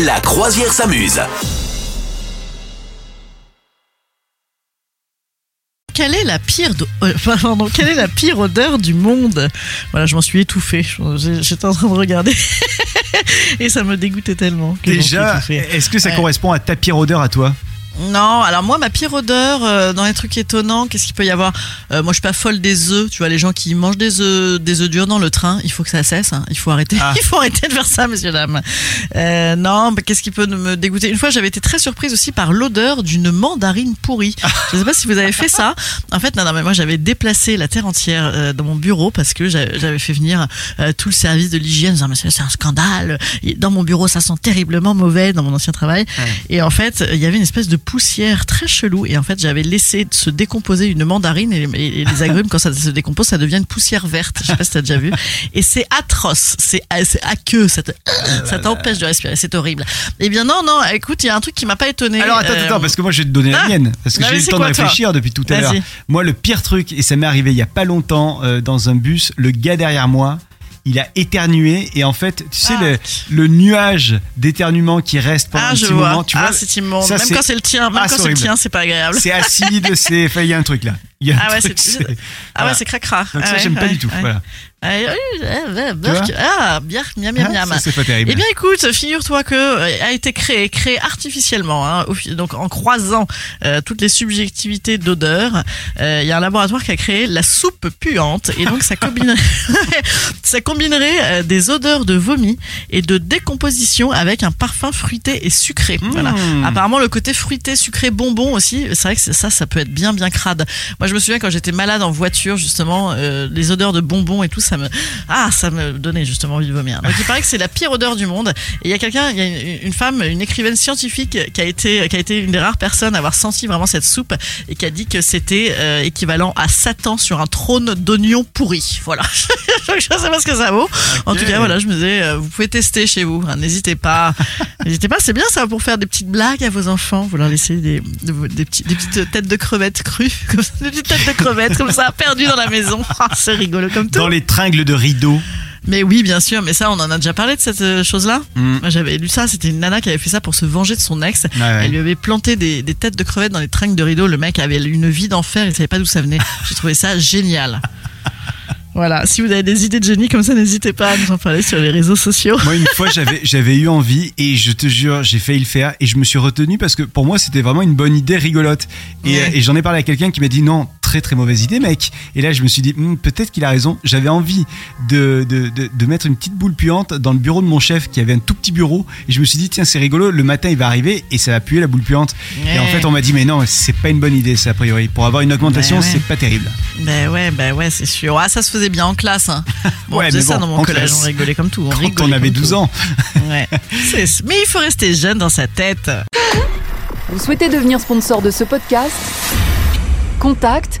La croisière s'amuse. Quelle est la pire, do- euh, pardon, quelle est la pire odeur du monde? Voilà, je m'en suis étouffée. J'étais en train de regarder et ça me dégoûtait tellement. que Déjà, est-ce que ça Ouais. correspond à ta pire odeur à toi? Non, alors moi, ma pire odeur euh, dans les trucs étonnants, qu'est-ce qu'il peut y avoir Euh, Moi, je suis pas folle des œufs. Tu vois, les gens qui mangent des œufs, des œufs durs dans le train, il faut que ça cesse. hein. Il faut arrêter. Ah. Il faut arrêter de faire ça, messieurs dames. Euh, non, mais qu'est-ce qui peut me dégoûter? Une fois, j'avais été très surprise aussi par l'odeur d'une mandarine pourrie. Je sais pas si vous avez fait ça. En fait, non, non, mais moi, j'avais déplacé la terre entière euh, dans mon bureau parce que j'a- j'avais fait venir euh, tout le service de l'hygiène. disant, mais c'est un scandale. Dans mon bureau, ça sent terriblement mauvais dans mon ancien travail. Et en fait, il y avait une espèce de poussière très chelou. Et en fait, j'avais laissé se décomposer une mandarine et, et- et les agrumes, quand ça se décompose, ça devient une poussière verte. Je sais pas si t'as déjà vu. Et c'est atroce. C'est c'est aqueux. Ça te- ça t'empêche de respirer. C'est horrible. Eh bien, non, non. Écoute, il y a un truc qui m'a pas étonné. Alors attends, Euh, attends, parce que moi je vais te donner la ah. mienne, parce que Bah, j'ai eu le temps de quoi, réfléchir depuis tout à l'heure. Moi le pire truc, et ça m'est arrivé il y a pas longtemps euh, dans un bus, le gars derrière moi, il a éternué et en fait, tu sais Ah. le, le nuage d'éternuement qui reste pendant Ah, un petit vois. moment, tu ah, vois, c'est immonde. Même quand c'est le tien, même Ah, quand c'est le tien, c'est pas agréable. c'est acide, c'est, il y a un truc là. Il y a un Ah ouais, c'est- Ah ouais, c'est cracra. Donc ça j'aime pas du tout. Voilà. Ah, bien, miam, miam, Ah, miam. c'est pas terrible. Eh bien, écoute, figure-toi que euh, a été créé, créé artificiellement, hein, donc en croisant euh, toutes les subjectivités d'odeur. euh, Il y a un laboratoire qui a créé la soupe puante, et donc ça combinerait, ça combinerait des odeurs de vomi et de décomposition avec un parfum fruité et sucré. Voilà. Mmh. Apparemment, le côté fruité, sucré, bonbon aussi, c'est vrai que ça, ça peut être bien, bien crade. Moi, je me souviens quand j'étais malade en voiture, justement, euh, les odeurs de bonbons et tout, ça me, ah, ça me donnait justement envie de vomir. Donc, il paraît que c'est la pire odeur du monde. Et il y a quelqu'un, il y a une, une femme, une écrivaine scientifique qui a été, qui a été une des rares personnes à avoir senti vraiment cette soupe et qui a dit que c'était euh, équivalent à Satan sur un trône d'oignons pourris. Voilà. je sais pas ce que ça vaut. En tout cas, voilà, je me disais, euh, vous pouvez tester chez vous. hein, N'hésitez pas. N'hésitez pas, c'est bien ça pour faire des petites blagues à vos enfants. Vous leur laissez des, des, des petits- des petites têtes de crevettes crues, comme ça, des têtes de crevettes comme ça, perdues dans la maison. Ah, c'est rigolo comme tout. Dans les tringles de rideau. Mais oui, bien sûr, mais ça, on en a déjà parlé de cette euh, chose-là. Mm. Moi, j'avais lu ça, c'était une nana qui avait fait ça pour se venger de son ex. Ouais. Elle lui avait planté des, des têtes de crevettes dans les tringles de rideau. Le mec avait une vie d'enfer, il savait pas d'où ça venait. J'ai trouvé ça génial. Voilà, si vous avez des idées de génie comme ça, n'hésitez pas à nous en parler sur les réseaux sociaux. Moi, une fois, j'avais, j'avais eu envie et je te jure, j'ai failli le faire et je me suis retenu parce que pour moi, c'était vraiment une bonne idée rigolote. Et, Ouais. et j'en ai parlé à quelqu'un qui m'a dit non, très très mauvaise idée, mec. Et là, je me suis dit, Hmm, peut-être qu'il a raison. J'avais envie de, de, de, de mettre une petite boule puante dans le bureau de mon chef qui avait un tout petit bureau. Et je me suis dit, tiens, c'est rigolo, le matin, il va arriver et ça va puer la boule puante. Et en fait, on m'a dit, mais non, c'est pas une bonne idée, ça, a priori. Pour avoir une augmentation, ouais. c'est pas terrible. Ben ouais, ben ouais, c'est sûr. Ah, ça se faisait bien en classe. Hein. Bon, Ouais, on faisait mais ça bon, dans mon collège, classe. on rigolait comme tout. On Quand rigolait on avait comme 12 tout. ans. Ouais. Mais il faut rester jeune dans sa tête. Vous souhaitez devenir sponsor de ce podcast? Contact